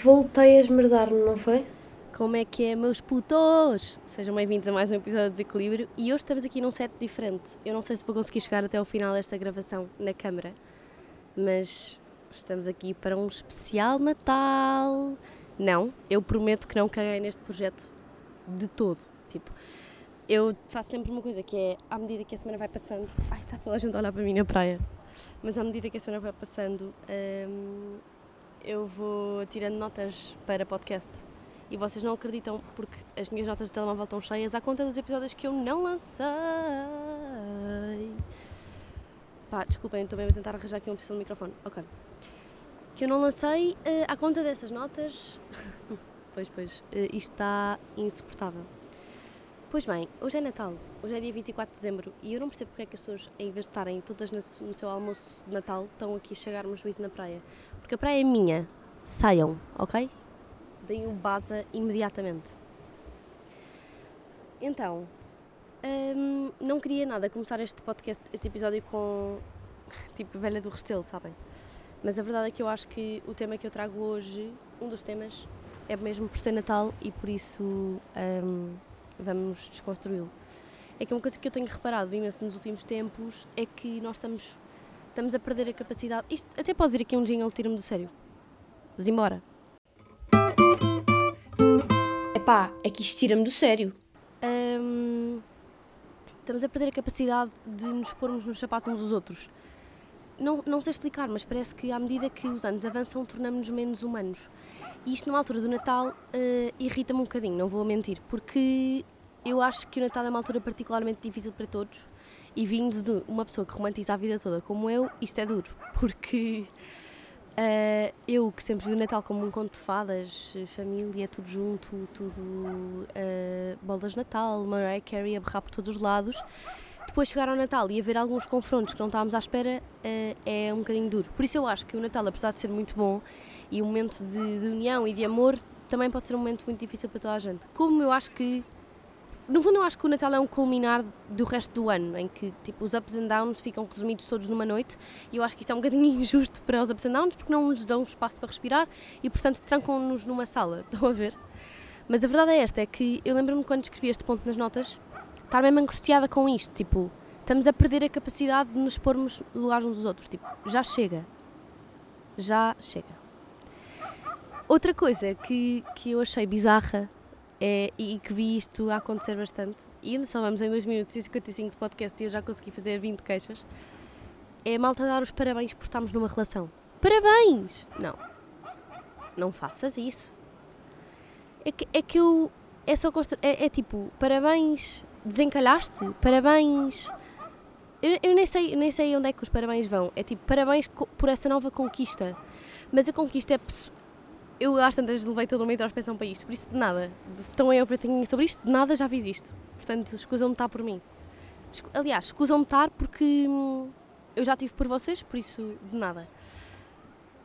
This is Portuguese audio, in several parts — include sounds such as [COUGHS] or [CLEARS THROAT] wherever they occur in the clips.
Voltei a esmerdar-me, não foi? Como é que é, meus putos? Sejam bem-vindos a mais um episódio de Desequilíbrio e hoje estamos aqui num set diferente. Eu não sei se vou conseguir chegar até o final desta gravação na câmara, mas estamos aqui para um especial Natal. Não, eu prometo que não caguei neste projeto de todo. Tipo, eu faço sempre uma coisa que é, à medida que a semana vai passando. Ai, está toda a gente a olhar para mim na praia. Mas à medida que a semana vai passando, hum, eu vou tirando notas para podcast. E vocês não acreditam porque as minhas notas de telemóvel estão cheias à conta dos episódios que eu não lancei. Pá, desculpem, mesmo a tentar arranjar aqui uma posição do microfone. Ok. Que eu não lancei uh, à conta dessas notas. [LAUGHS] pois, pois, uh, isto está insuportável. Pois bem, hoje é Natal, hoje é dia 24 de dezembro e eu não percebo porque é que as pessoas, em vez de estarem todas no seu almoço de Natal, estão aqui a chegar-me juízo na praia. Porque a praia é minha, saiam, ok? Deem o baza imediatamente. Então, hum, não queria nada começar este podcast, este episódio com tipo velha do Restelo, sabem? Mas a verdade é que eu acho que o tema que eu trago hoje, um dos temas, é mesmo por ser Natal e por isso. Hum, vamos desconstruí-lo. É que uma coisa que eu tenho reparado imenso nos últimos tempos é que nós estamos, estamos a perder a capacidade. Isto até pode vir aqui um jingle tira-me do sério. Mas embora. Epá, é que isto tira-me do sério. Hum, estamos a perder a capacidade de nos pormos nos sapatos uns dos outros. Não, não sei explicar, mas parece que à medida que os anos avançam, tornamos-nos menos humanos. E isto, numa altura do Natal, uh, irrita-me um bocadinho, não vou mentir, porque eu acho que o Natal é uma altura particularmente difícil para todos e vindo de uma pessoa que romantiza a vida toda como eu, isto é duro, [LAUGHS] porque uh, eu que sempre vi o Natal como um conto de fadas, família, tudo junto, tudo uh, bolas de Natal, Mariah Carey a berrar por todos os lados, depois chegar ao Natal e haver alguns confrontos que não estávamos à espera uh, é um bocadinho duro. Por isso eu acho que o Natal, apesar de ser muito bom e um momento de, de união e de amor, também pode ser um momento muito difícil para toda a gente. Como eu acho que no fundo eu acho que o Natal é um culminar do resto do ano, em que tipo, os ups and downs ficam resumidos todos numa noite e eu acho que isso é um bocadinho [LAUGHS] injusto para os ups and downs porque não lhes dão espaço para respirar e portanto trancam-nos numa sala, [LAUGHS] estão a ver? Mas a verdade é esta, é que eu lembro-me quando escrevi este ponto nas notas, estar mesmo angustiada com isto, tipo, estamos a perder a capacidade de nos pormos lugares uns dos outros, tipo, já chega, já chega. Outra coisa que, que eu achei bizarra é, e que vi isto a acontecer bastante, e ainda só vamos em 2 minutos e 55 de podcast e eu já consegui fazer 20 queixas, é a malta dar os parabéns por estarmos numa relação. Parabéns! Não. Não faças isso. É que, é que eu. É só. É, é tipo, parabéns, desencalhaste? Parabéns. Eu, eu, nem, sei, nem sei onde é que os parabéns vão. É tipo, parabéns por essa nova conquista. Mas a conquista é, eu às tantas levei toda uma introspeção para isto, por isso de nada. Se estão a overthinking sobre isto, de nada já fiz isto. Portanto, escusam-me estar por mim. Aliás, escusam-me estar porque hum, eu já tive por vocês, por isso de nada.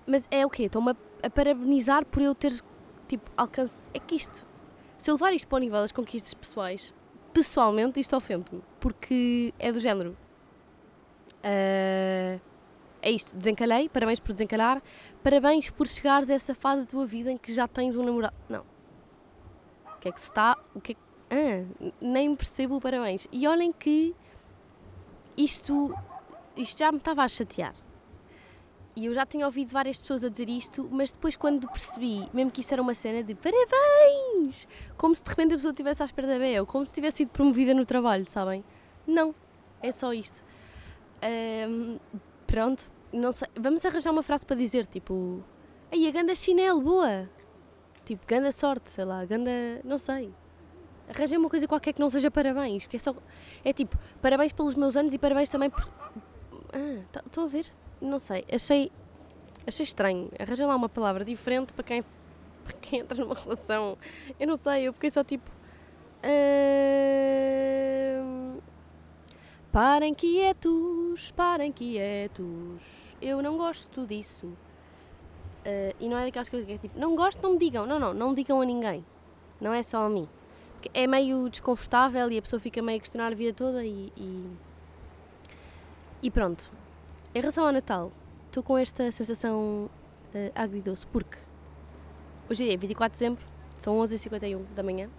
Mas é o quê? Estão-me a, a, parabenizar por eu ter, tipo, alcance. É que isto, se eu levar isto para o nível das conquistas pessoais, pessoalmente isto ofende-me, porque é do género. Uh, é isto, desencalhei, parabéns por desencalhar, parabéns por chegares a essa fase da tua vida em que já tens um namorado. Não. O que é que se está. O que é que, ah, nem percebo o parabéns. E olhem que isto, isto já me estava a chatear. E eu já tinha ouvido várias pessoas a dizer isto, mas depois quando percebi, mesmo que isto era uma cena de parabéns, como se de repente a pessoa estivesse à espera da BE, ou como se tivesse sido promovida no trabalho, sabem? Não, é só isto. Um, pronto, não sei, vamos arranjar uma frase para dizer, tipo, aí a ganda chinelo, boa. Tipo, ganda sorte, sei lá, ganda, não sei. Arranjei uma coisa qualquer que não seja parabéns, porque é só, é tipo, parabéns pelos meus anos e parabéns também por... Ah, estou tá, a ver? Não sei, achei, achei estranho. Arranjei lá uma palavra diferente para quem, para quem entra numa relação. Eu não sei, eu fiquei só tipo... Uh Parem quietos, parem quietos. Eu não gosto disso. Uh, e não é daquelas coisas que é tipo, não gosto, não me digam. Não, não, não digam a ninguém. Não é só a mim. Porque é meio desconfortável e a pessoa fica meio a questionar a vida toda e. E, e pronto. Em relação ao Natal, estou com esta sensação uh, agridoce porque hoje é 24 de dezembro, são 11h51 da manhã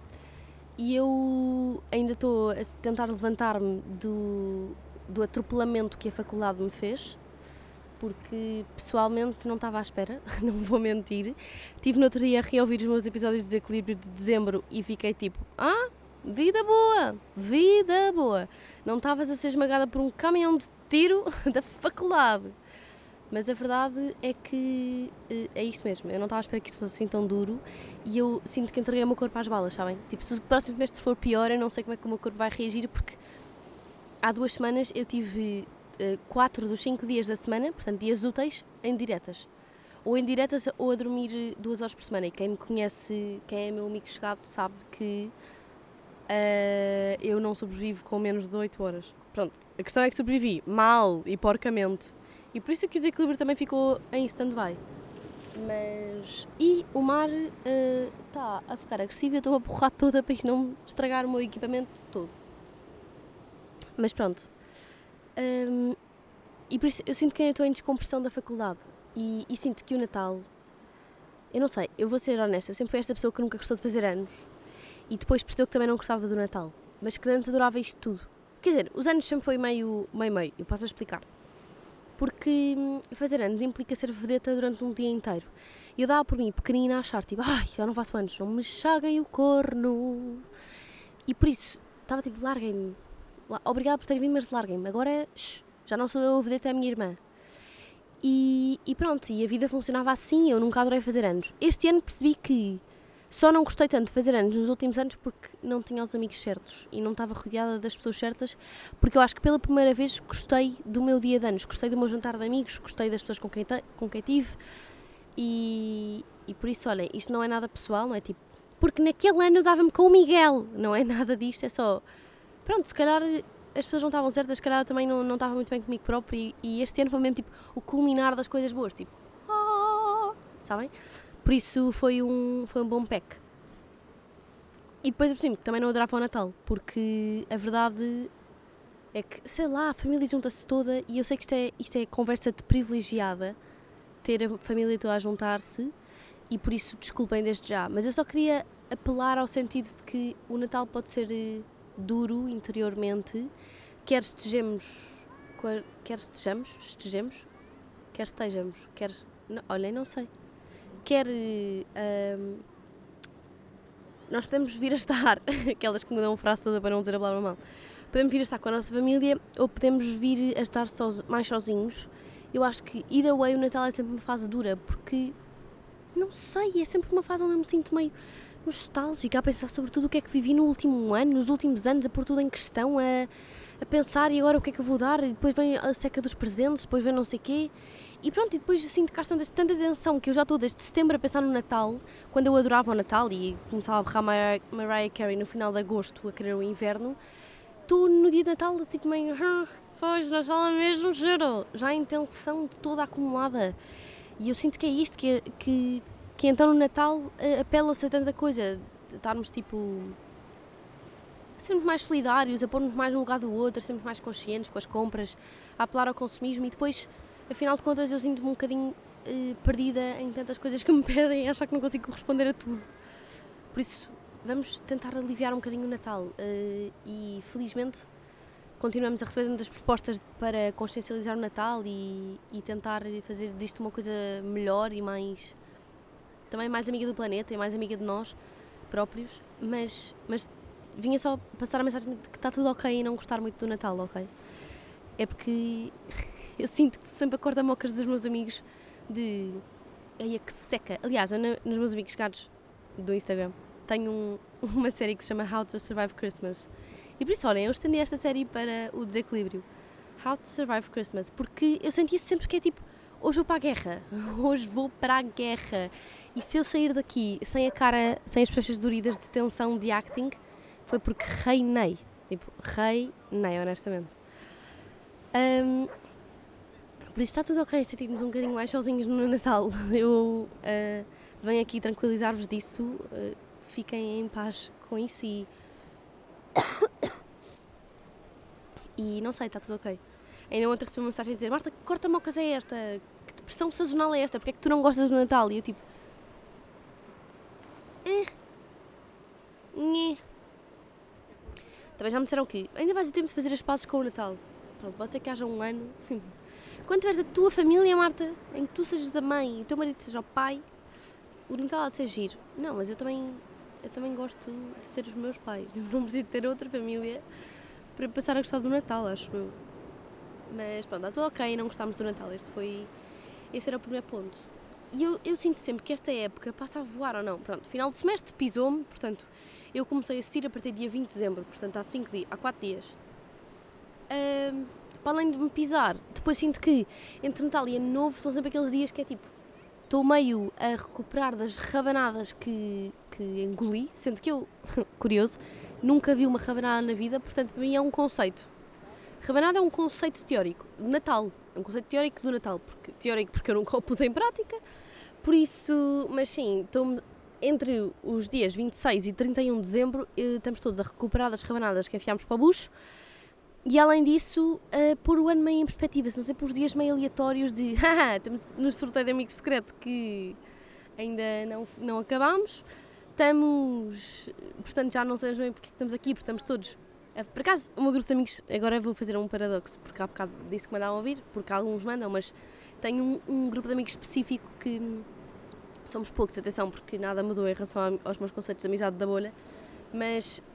e eu ainda estou a tentar levantar-me do, do atropelamento que a faculdade me fez, porque pessoalmente não estava à espera, [LAUGHS] não vou mentir. Tive no outro dia a reouvir os meus episódios de desequilíbrio de dezembro e fiquei tipo: Ah, vida boa, vida boa. Não estavas a ser esmagada por um caminhão de tiro [LAUGHS] da faculdade. Mas a verdade é que eh, é isto mesmo. Eu não estava a esperar que isto fosse assim tão duro e eu sinto que entreguei o meu corpo às balas, sabem? Tipo, se o próximo semestre for pior, eu não sei como é que o meu corpo vai reagir porque há duas semanas eu tive uh, quatro dos cinco dias da semana, portanto, dias úteis, em diretas. Ou em diretas ou a dormir duas horas por semana. E quem me conhece, quem é meu amigo chegado, sabe que uh, eu não sobrevivo com menos de 8 horas. Pronto, a questão é que sobrevivi mal e porcamente. E por isso que o desequilíbrio também ficou em stand-by. Mas. E o mar está uh, a ficar agressivo e eu estou a borrar toda para isto não estragar o meu equipamento todo. Mas pronto. Um, e por isso eu sinto que eu estou em descompressão da faculdade. E, e, sinto que o Natal. Eu não sei, eu vou ser honesta, eu sempre fui esta pessoa que nunca gostou de fazer anos. E depois percebeu que também não gostava do Natal. Mas que antes adorava isto tudo. Quer dizer, os anos sempre foi meio meio-meio, eu posso explicar porque hum, fazer anos implica ser vedeta durante um dia inteiro. E eu dava por mim, pequenina, a achar, tipo, ai, já não faço anos, não me chaguem o corno. E por isso, estava tipo, larguem-me. Obrigada por terem vindo, mas larguem-me. Agora, shh, já não sou eu a vedeta, é a minha irmã. E, e pronto, e a vida funcionava assim, eu nunca adorei fazer anos. Este ano percebi que só não gostei tanto de fazer anos nos últimos anos porque não tinha os amigos certos e não estava rodeada das pessoas certas, porque eu acho que pela primeira vez gostei do meu dia de anos, gostei do meu jantar de amigos, gostei das pessoas com quem, com quem tive e, e por isso, olhem, isto não é nada pessoal, não é tipo, porque naquele ano eu dava-me com o Miguel, não é nada disto, é só, pronto, se calhar as pessoas não estavam certas, se calhar eu também não, não estava muito bem comigo próprio e, e este ano foi mesmo tipo o culminar das coisas boas, tipo, oh, sabem? Por isso foi um, foi um bom pack. E depois, por cima, também não adorava o Natal, porque a verdade é que, sei lá, a família junta-se toda e eu sei que isto é, isto é conversa de privilegiada, ter a família toda a juntar-se e por isso desculpem desde já, mas eu só queria apelar ao sentido de que o Natal pode ser eh, duro interiormente, quer estejamos, quer estejamos, estejamos, quer estejamos, quer, olhem, não sei quer. Um, nós podemos vir a estar, [LAUGHS] aquelas que mudam a frase toda para não dizer a palavra mal, podemos vir a estar com a nossa família ou podemos vir a estar soz, mais sozinhos. Eu acho que, either way, o Natal é sempre uma fase dura, porque, não sei, é sempre uma fase onde eu me sinto meio nostálgica, a pensar sobre tudo o que é que vivi no último ano, nos últimos anos, a pôr tudo em questão, a, a pensar e agora o que é que eu vou dar, e depois vem a seca dos presentes, depois vem não sei quê. E pronto, e depois eu sinto que há tanta, tanta tensão que eu já estou desde setembro a pensar no Natal, quando eu adorava o Natal e começava a berrar Mariah, Mariah Carey no final de agosto a querer o inverno, tu no dia de Natal tipo meio, ah, pois, Natal é mesmo giro, já a intenção toda acumulada. E eu sinto que é isto, que, que, que então no Natal eh, apela-se a tanta coisa, estarmos tipo sermos mais solidários, a pôr-nos mais no lugar do outro, sermos mais conscientes com as compras, a apelar ao consumismo e depois afinal de contas eu sinto-me um bocadinho uh, perdida em tantas coisas que me [LAUGHS] pedem e achar que não consigo responder a tudo. Por isso, vamos tentar aliviar um bocadinho o Natal uh, e felizmente continuamos a receber muitas propostas para consciencializar o Natal e, e tentar fazer disto uma coisa melhor e mais também mais amiga do planeta e mais amiga de nós próprios, mas, mas vinha só passar a mensagem de que está tudo ok e não gostar muito do Natal, ok? É porque eu sinto que sempre acordo a mocas dos meus amigos de. Aí é que seca. Aliás, nos meus amigos chegados do Instagram tenho um, [LAUGHS] uma série que se chama How to Survive Christmas. E por isso, olhem, eu estendi esta série para o desequilíbrio. How to Survive Christmas. Porque eu sentia sempre que é tipo, hoje vou para a guerra. [LAUGHS] Hoje vou para a guerra. E se eu sair daqui sem a cara, sem as bochechas doridas de tensão de acting, foi porque reinei. Tipo, reinei, honestamente. Um, por isso está tudo ok sentirmos um bocadinho mais sozinhos no Natal. [LAUGHS] Eu uh, venho aqui tranquilizar-vos disso. Uh, fiquem em paz com isso e. [COUGHS] e não sei, está tudo ok. Ainda ontem recebi uma mensagem a dizer: Marta, que corta-mocas é esta? Que depressão sazonal é esta? Porque é que tu não gostas do Natal? E eu tipo. Eh. Nhê. Também já me disseram que ainda vais a tempo de fazer as pazes com o Natal. Pronto, pode ser que haja um ano. [LAUGHS] Quando tiveres a tua família, Marta, em que tu sejas a mãe e o teu marido seja o pai, o Natal há de ser giro. Não, mas eu também, eu também gosto de ter os meus pais. [LAUGHS] Não preciso ter outra família para passar a gostar do Natal, acho eu. Mas pronto, está tudo ok, não gostámos do Natal. Este foi. Este era o primeiro ponto. E eu, eu sinto sempre que esta época passa a voar ou não. Pronto, final do semestre pisou-me, portanto, eu comecei a assistir a partir do dia 20 de dezembro, portanto, há 5 dias, há 4 dias. Um, para além de me pisar, depois sinto que entre Natal e Ano Novo são sempre aqueles dias que é tipo, estou meio a recuperar das rabanadas que, que engoli, sendo que eu, [LAUGHS] curioso, nunca vi uma rabanada na vida, portanto, para mim é um conceito. Rabanada é um conceito teórico de Natal, é um conceito teórico do Natal, porque, teórico porque eu nunca o pus em prática, por isso, mas sim, estou entre os dias 26 e 31 de dezembro, eh, estamos todos a recuperar das rabanadas que enfiámos para o bucho. E além disso, uh, pôr o ano meio em perspectiva, são sempre os dias meio aleatórios de [LAUGHS] haha, estamos no sorteio de amigo secreto que ainda não, não acabámos. Estamos, portanto, já não sabemos bem porque é estamos aqui, porque estamos todos. Por acaso, o meu grupo de amigos, agora vou fazer um paradoxo, porque há bocado disse que mandavam ouvir, porque alguns mandam, mas tenho um, um grupo de amigos específico que somos poucos, atenção, porque nada mudou em relação aos meus conceitos de amizade da bolha, mas eh,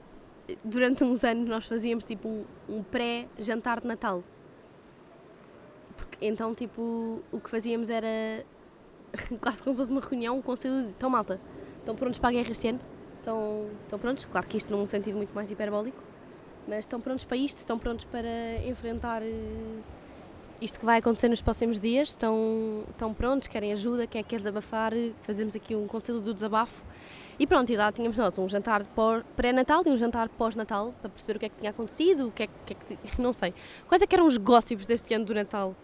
durante uns anos nós fazíamos tipo um, pré-jantar de Natal. Porque, então, tipo, o que fazíamos era [LAUGHS] quase como se fosse uma reunião, um conselho de então malta, estão prontos para a guerra este ano? Estão, estão prontos? Claro que isto num sentido muito mais hiperbólico, mas estão prontos para isto? Estão prontos para enfrentar eh, isto que vai acontecer nos próximos dias? Estão, estão prontos? Querem ajuda? Quem é que quer desabafar? Fazemos aqui um conselho do desabafo. E pronto, e lá tínhamos nós um jantar pré-natal e um jantar pós-natal para perceber o que é que tinha acontecido, o que é, que, é que [LAUGHS] não sei. Quais é que eram os gossips deste ano do Natal?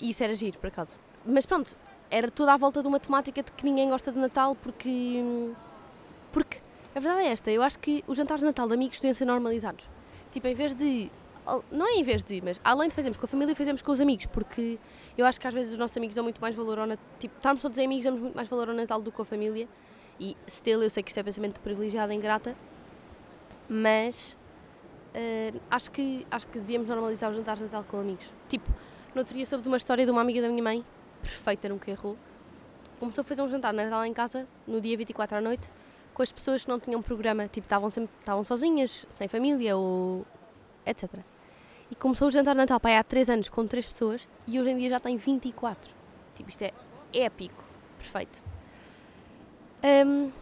E isso era giro, por acaso. Mas pronto, era toda à volta de uma temática de que ninguém gosta de Natal porque. Porque a verdade é esta, eu acho que os jantares de Natal de amigos deviam ser normalizados. Tipo, em vez de não é em vez de, mas além de fazermos com a família, fazemos com os amigos, porque eu acho que às vezes os nossos amigos dão muito mais valor ao Natal. Tipo, estarmos todos amigos, damos muito mais valor ao Natal do que com a família. E still, eu sei que isto é pensamento privilegiado e ingrata, mas uh, acho, que, acho que devíamos normalizar os jantares de Natal com amigos. Tipo, no outro dia soube de uma história de uma amiga da minha mãe, perfeita, nunca errou. Começou a fazer um jantar de Natal em casa, no dia 24 à noite, com as pessoas que não tinham programa, tipo, estavam sempre sozinhas, sem família ou etc. E começou o jantar de Natal pai, há 3 anos com 3 pessoas e hoje em dia já tem 24. Tipo, isto é épico. Perfeito. Um,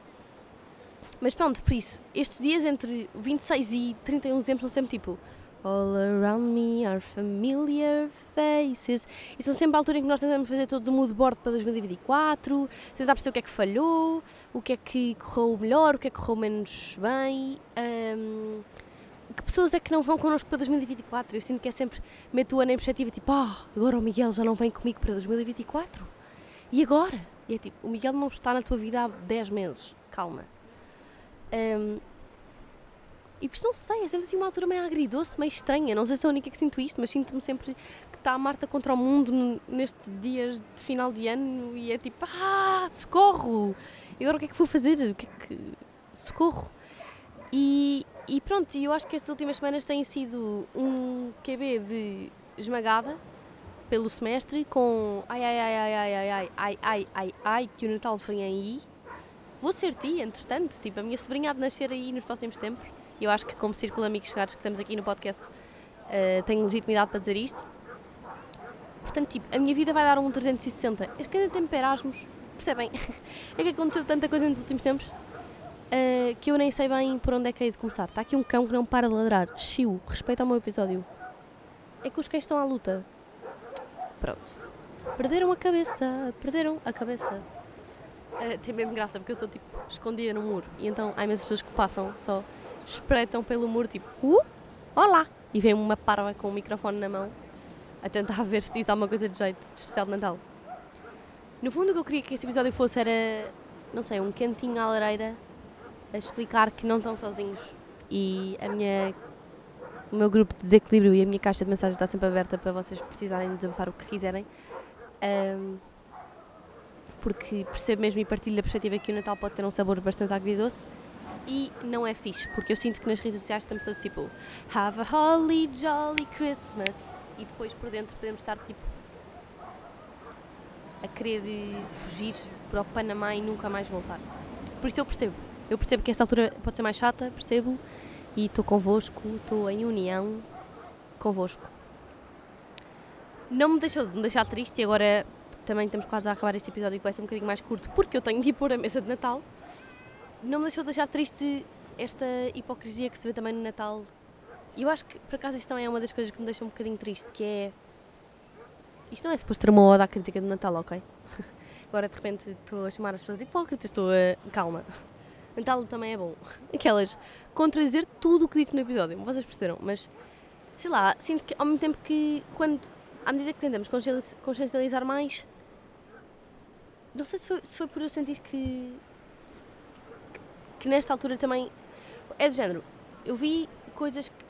mas pronto, por isso, estes dias entre 26 e 31 de dezembro são sempre tipo All around me are familiar faces. E são sempre a altura em que nós tentamos fazer todos o um mood board para 2024, tentar perceber o que é que falhou, o que é que correu melhor, o que é que correu menos bem. Um, que pessoas é que não vão connosco para 2024? Eu sinto que é sempre, meto o ano em perspectiva, tipo, ah, agora o Miguel já não vem comigo para 2024? E agora? E é tipo, o Miguel não está na tua vida há 10 meses, calma. Um, e isso não sei, é sempre assim uma altura meio agridoce, meio estranha. Não sei se sou a única que sinto isto, mas sinto-me sempre que está a Marta contra o mundo nestes dias de final de ano e é tipo, ah, socorro! E agora o que é que vou fazer? O que é que. Socorro! E, e pronto, eu acho que estas últimas semanas têm sido um QB de esmagada pelo semestre com ai ai ai ai ai ai ai ai ai ai que o Natal vem aí. Vou ser ti, entretanto, tipo, a minha sobrinha há de nascer aí nos próximos tempos. Eu acho que como Círculo de Amigos Chegados que estamos aqui no podcast uh, tenho legitimidade para dizer isto. Portanto, tipo, a minha vida vai dar um 360. É ainda tempo Erasmus, percebem? é que aconteceu tanta coisa nos últimos tempos uh, que eu nem sei bem por onde é que hei de começar. Está aqui um cão que não para de ladrar. Chiu, respeita ao meu episódio. É que os cães estão à luta. Pronto. Perderam a cabeça, perderam a cabeça. Uh, tem mesmo graça porque eu estou tipo escondida no muro e então há imensas pessoas que passam só espreitam pelo muro tipo uh, olá e vem uma parva com o microfone na mão a tentar ver se diz alguma coisa de jeito de especial de Natal. No fundo o que eu queria que este episódio fosse era, não sei, um quentinho à lareira a explicar que não estão sozinhos e a minha o meu grupo de desequilíbrio e a minha caixa de mensagens está sempre aberta para vocês precisarem desabafar o que quiserem. Um, porque percebo mesmo e partilho da perspectiva que o Natal pode ter um sabor bastante agridoce. e não é fixe, porque eu sinto que nas redes sociais estamos todos tipo Have a holly jolly Christmas e depois por dentro podemos estar tipo a querer eh, fugir para o Panamá e nunca mais voltar. Por isso eu percebo. Eu percebo que esta altura pode ser mais chata, percebo, e estou convosco, estou em união convosco. Não me deixou de me deixar triste e agora também estamos quase a acabar este episódio que vai ser um bocadinho mais curto porque eu tenho de ir pôr a mesa de Natal. Não me deixou de deixar triste esta hipocrisia que se vê também no Natal. E eu acho que, por acaso, isso também é uma das coisas que me deixa um bocadinho triste, que é... Isto não é suposto ter uma oda à crítica de Natal, ok? [LAUGHS] Agora, de repente, estou a chamar as pessoas de hipócritas, estou a... Calma. Natal também é bom. [LAUGHS] Aquelas... Contradizer tudo o que disse no episódio, vocês perceberam, mas... Sei lá, sinto que ao mesmo tempo que quando... À medida que tentamos consciencializar mais... Não sei se foi, se foi por eu sentir que que nesta altura também é do género. Eu vi coisas que,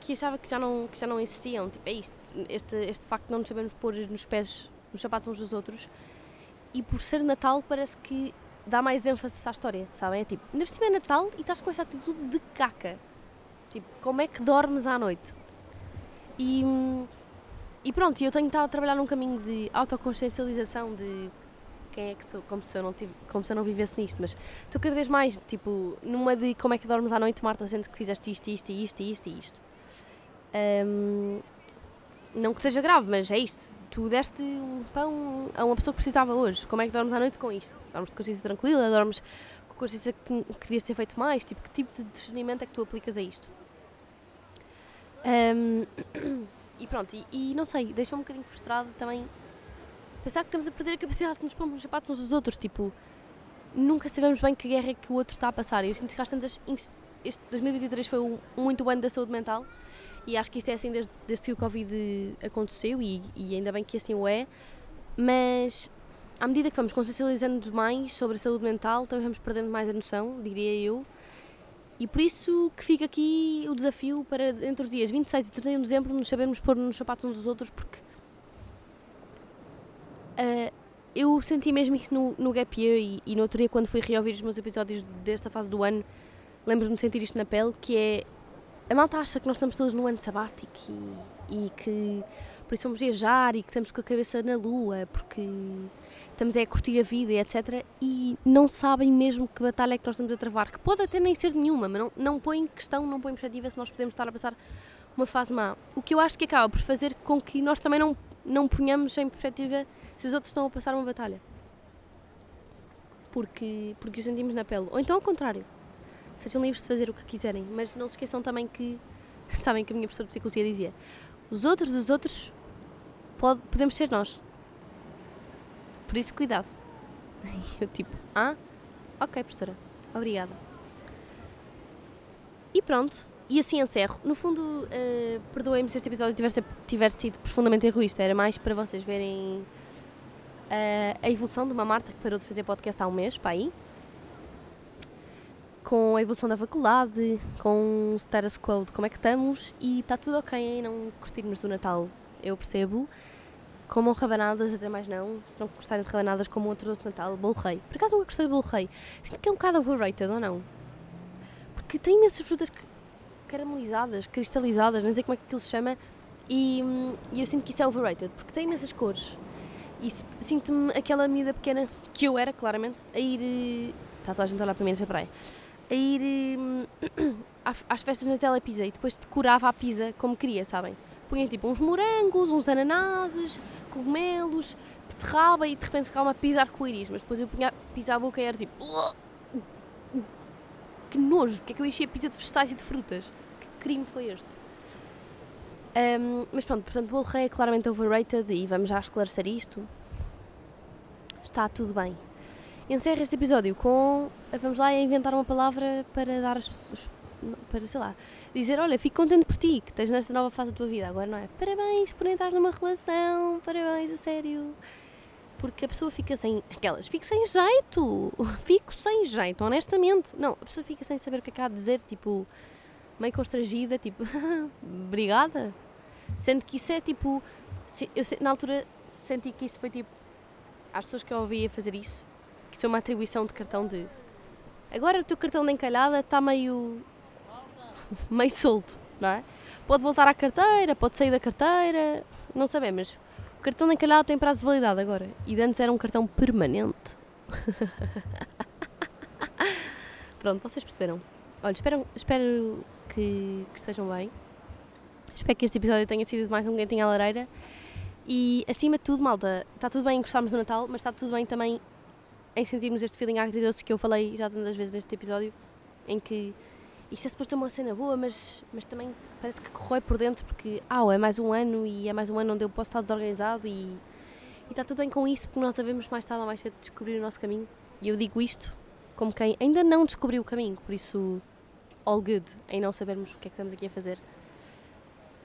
que achava que já não, que já não existiam. Tipo, é isto, este, este facto de não nos sabemos pôr nos pés, nos sapatos uns dos outros. E por ser Natal, parece que dá mais ênfase à história, sabem? É tipo, ainda por cima é Natal e estás com essa atitude de caca. Tipo, como é que dormes à noite? E, e pronto, eu tenho estado a trabalhar num caminho de autoconsciencialização, de quem é que sou, como se eu não, tive, como se eu não vivesse nisto, mas estou cada vez mais, tipo, numa de como é que dormes à noite, Marta, sendo que fizeste isto, isto, isto, isto e isto. Um, não que seja grave, mas é isto. Tu deste um pão a uma pessoa que precisava hoje. Como é que dormes à noite com isto? Dormes de consciência tranquila? Dormes com consciência que, que devias ter feito mais? Tipo, que tipo de discernimento é que tu aplicas a isto? Um, e pronto, e, e não sei, deixa-me um bocadinho frustrado também pensar que estamos a perder a capacidade de nos pôr nos sapatos uns dos outros. Tipo, nunca sabemos bem que guerra é que o outro está a passar. Eu sinto que às tantas. Este 2023 foi um, muito ano da saúde mental e acho que isto é assim desde, desde que o Covid aconteceu e, e ainda bem que assim o é. Mas à medida que vamos consciencializando mais sobre a saúde mental, também vamos perdendo mais a noção, diria eu. E por isso que fica aqui o desafio para entre os dias 26 e 31 de dezembro nos sabermos pôr nos sapatos uns dos outros, porque Uh, eu senti mesmo isto no, no Gap Year e, e no outro dia, quando fui reouvir os meus episódios desta fase do ano, lembro-me de sentir isto na pele, que é... A malta acha que nós estamos todos no ano sabático e, e que por isso vamos viajar e que estamos com a cabeça na lua, porque estamos a curtir a vida e etc. E não sabem mesmo que batalha é que nós estamos a travar, que pode até nem ser nenhuma, mas não, não põe questão, não põe perspectiva se nós podemos estar a passar uma fase má. O que eu acho que acaba por fazer com que nós também não, não ponhamos em perspectiva se os outros estão a passar uma batalha. Porque, porque os sentimos na pele. Ou então ao contrário. Sejam livres de fazer o que quiserem, mas não se esqueçam também que, [LAUGHS] sabem que a minha professora de psicologia dizia: os outros dos outros pode, podemos ser nós. Por isso, cuidado. E [LAUGHS] eu, tipo, ah, ok, professora, obrigada. E pronto, e assim encerro. No fundo, uh, perdoem-me se este episódio tiver, tiver sido profundamente egoísta, era mais para vocês verem uh, a evolução de uma Marta que parou de fazer podcast há um mês, para aí, com a evolução da faculdade, com o status quo de como é que estamos e está tudo ok em não curtirmos do Natal, eu percebo. Comam rabanadas, até mais não. Se não gostarem de rabanadas, como outro doce de Natal, bolo rei. Por acaso nunca gostei de bolo rei. Sinto que é um bocado overrated, ou não? Porque tem imensas frutas caramelizadas, cristalizadas, não sei como é que aquilo se chama, e, hum, e eu sinto que isso é overrated, porque tem imensas cores. E sinto-me aquela miúda pequena que eu era, claramente, a ir. Está toda a gente a olhar para mim nesta praia. A ir hum, [CLEARS THROAT] às festas na Telepisa e depois decorava a pizza como queria, sabem? Punha tipo uns morangos, uns ananases, cogumelos, beterraba e de repente ficava uma pizza arco-íris. Mas depois eu punha a pizza à boca e era tipo. Que nojo! Porque é que eu enchi a pizza de vegetais e de frutas? Que crime foi este? Um, mas pronto, portanto, o bolo rei é claramente overrated e vamos já esclarecer isto. Está tudo bem. Encerro este episódio com. Vamos lá inventar uma palavra para dar as pessoas. Para, sei lá, dizer: Olha, fico contente por ti, que estás nesta nova fase da tua vida. Agora não é? Parabéns por entrar numa relação, parabéns, a sério. Porque a pessoa fica sem. Aquelas, fico sem jeito, [LAUGHS] fico sem jeito, honestamente. Não, a pessoa fica sem saber o que é que há de dizer, tipo meio constrangida, tipo, [LAUGHS] obrigada. Sendo que isso é tipo. Eu, na altura senti que isso foi tipo. Às pessoas que eu ouvia fazer isso, é uma atribuição de cartão de. Agora o teu cartão de encalhada está meio. meio solto, não é? Pode voltar à carteira, pode sair da carteira, não sabemos. O cartão de encalhada tem prazo de validade agora. E antes era um cartão permanente. [LAUGHS] Pronto, vocês perceberam. Olha, espero, espero que, que estejam bem. Espero que este episódio tenha sido mais um quentinho à lareira. E acima de tudo, malta, está tudo bem em gostarmos do Natal, mas está tudo bem também em sentirmos este feeling agridoce que eu falei já tantas vezes neste episódio, em que isto é suposto ter uma cena boa, mas, mas também parece que corrói por dentro porque, ah, é mais um ano e é mais um ano onde eu posso estar desorganizado e, e está tudo bem com isso porque nós sabemos mais tarde ou mais cedo descobrir o nosso caminho. E eu digo isto como quem ainda não descobriu o caminho, por isso, all good em não sabermos o que é que estamos aqui a fazer.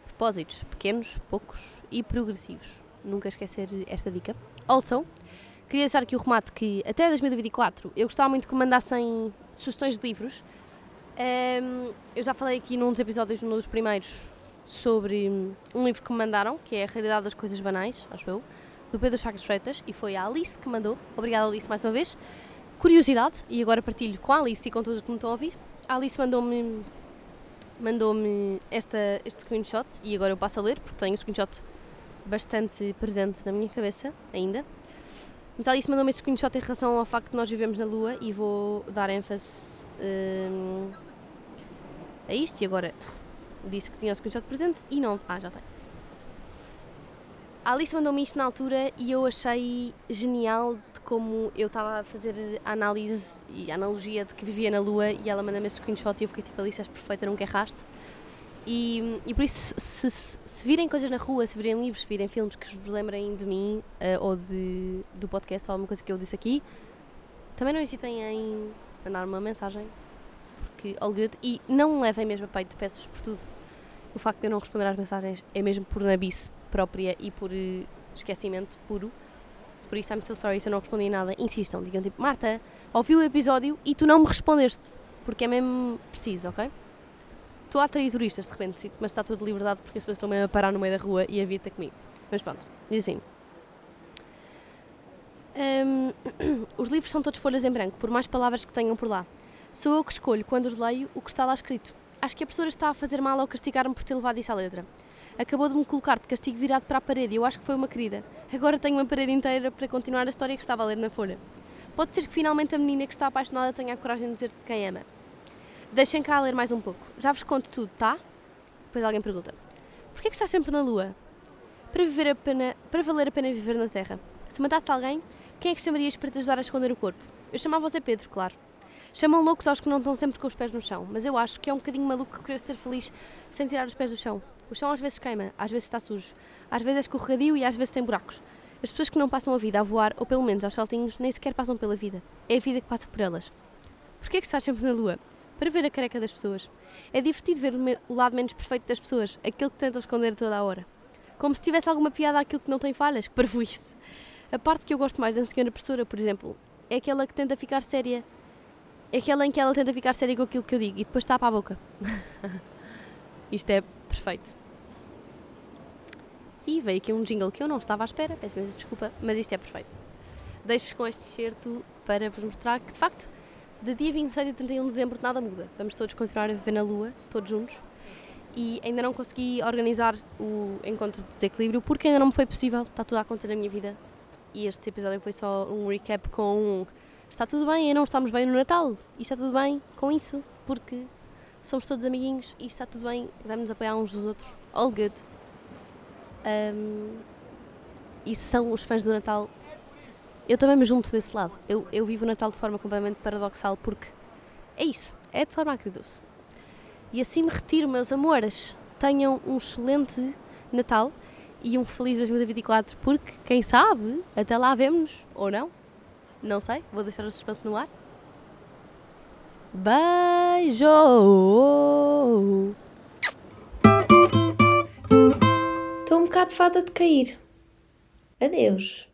Propósitos pequenos, poucos e progressivos. Nunca esquecer esta dica. Also, queria deixar aqui o remate que até 2024 eu gostava muito que mandassem sugestões de livros. Um, eu já falei aqui num dos episódios, num dos primeiros, sobre um livro que me mandaram, que é A Realidade das Coisas Banais, acho eu, do Pedro Chagas Freitas, e foi a Alice que mandou. Obrigada, Alice, mais uma vez. Curiosidade, e agora partilho com a Alice e com todos que me estão a ouvir. A Alice mandou-me mandou-me esta, este screenshot e agora eu passo a ler porque tenho o screenshot bastante presente na minha cabeça ainda. Mas a Alice mandou-me este screenshot em relação ao facto de nós vivemos na Lua e vou dar ênfase hum, a isto. E agora disse que tinha o screenshot presente e não. Ah, já tem. A Alice mandou-me isto na altura e eu achei genial de como eu estava a fazer a análise e a analogia de que vivia na Lua e ela mandou-me esse screenshot e eu fiquei tipo, Alice, és perfeita, nunca erraste. E, e por isso, se, se, se, virem coisas na rua, se virem livros, se virem filmes que vos lembrem de mim uh, ou de, do podcast ou alguma coisa que eu disse aqui, também não hesitem em mandar uma mensagem, porque all good. E não levem mesmo a peito, peço por tudo. O facto de eu não responder às mensagens é mesmo por nabice própria e por uh, esquecimento puro. Por isso, I'm so sorry se eu não respondi nada. Insistam, digam tipo, Marta, ouvi o episódio e tu não me respondeste, porque é mesmo preciso, ok? Estou a atrair turistas de repente, sinto mas está tudo de liberdade porque as pessoas estão mesmo a parar no meio da rua e a vir ter comigo. Mas pronto, diz assim. Um, [CLEARS THROAT] os livros são todos folhas em branco, por mais palavras que tenham por lá. Sou eu que escolho, quando os leio, o que está lá escrito. Acho que a professora está a fazer mal ao castigar-me por ter levado isso à letra. Acabou de me colocar de castigo virado para a parede e eu acho que foi uma querida. Agora tenho uma parede inteira para continuar a história que estava a ler na folha. Pode ser que finalmente a menina que está apaixonada tenha a coragem de dizer de quem ama. Deixem cá ler mais um pouco. Já vos conto tudo, tá? Depois alguém pergunta: Porquê que estás sempre na Lua? Para, viver a pena, para valer a pena viver na Terra. Se matasse alguém, quem é que chamarias para te ajudar a esconder o corpo? Eu chamava você Pedro, claro. Chamam loucos aos que não estão sempre com os pés no chão, mas eu acho que é um bocadinho maluco querer ser feliz sem tirar os pés do chão. O chão às vezes queima, às vezes está sujo, às vezes é escorregadio e às vezes tem buracos. As pessoas que não passam a vida a voar, ou pelo menos aos saltinhos, nem sequer passam pela vida. É a vida que passa por elas. Porquê é que estás sempre na Lua? Para ver a careca das pessoas. É divertido ver o lado menos perfeito das pessoas, aquele que tentam esconder toda a hora. Como se tivesse alguma piada àquilo que não tem falhas, [LAUGHS] que parvoíce. A parte que eu gosto mais da senhora professora, por exemplo, é aquela que tenta ficar séria. É aquela em que ela tenta ficar séria com aquilo que eu digo e depois tapa a boca. [LAUGHS] Isto é perfeito. E veio aqui um jingle que eu não estava à espera, peço imensa desculpa, mas isto é perfeito. Deixo-vos com este certo para vos mostrar que, de facto, de dia 26 e 31 de dezembro nada muda. Vamos todos continuar a viver na Lua, todos juntos. E ainda não consegui organizar o encontro de desequilíbrio porque ainda não me foi possível. Está tudo a acontecer na minha vida. E este episódio foi só um recap com está tudo bem, e não estamos bem no Natal. E está tudo bem com isso, porque somos todos amiguinhos e está tudo bem, vamos apoiar uns dos outros. All good. Um, e são os fãs do Natal. Eu também me junto desse lado. Eu, eu vivo o Natal de forma completamente paradoxal porque é isso, é de forma agridoce. E assim me retiro, meus amores. Tenham um excelente Natal e um feliz 2024, porque quem sabe, até lá vemos ou não. Não sei, vou deixar o suspense no ar. Beijo! Estou um bocado fada de cair. Adeus.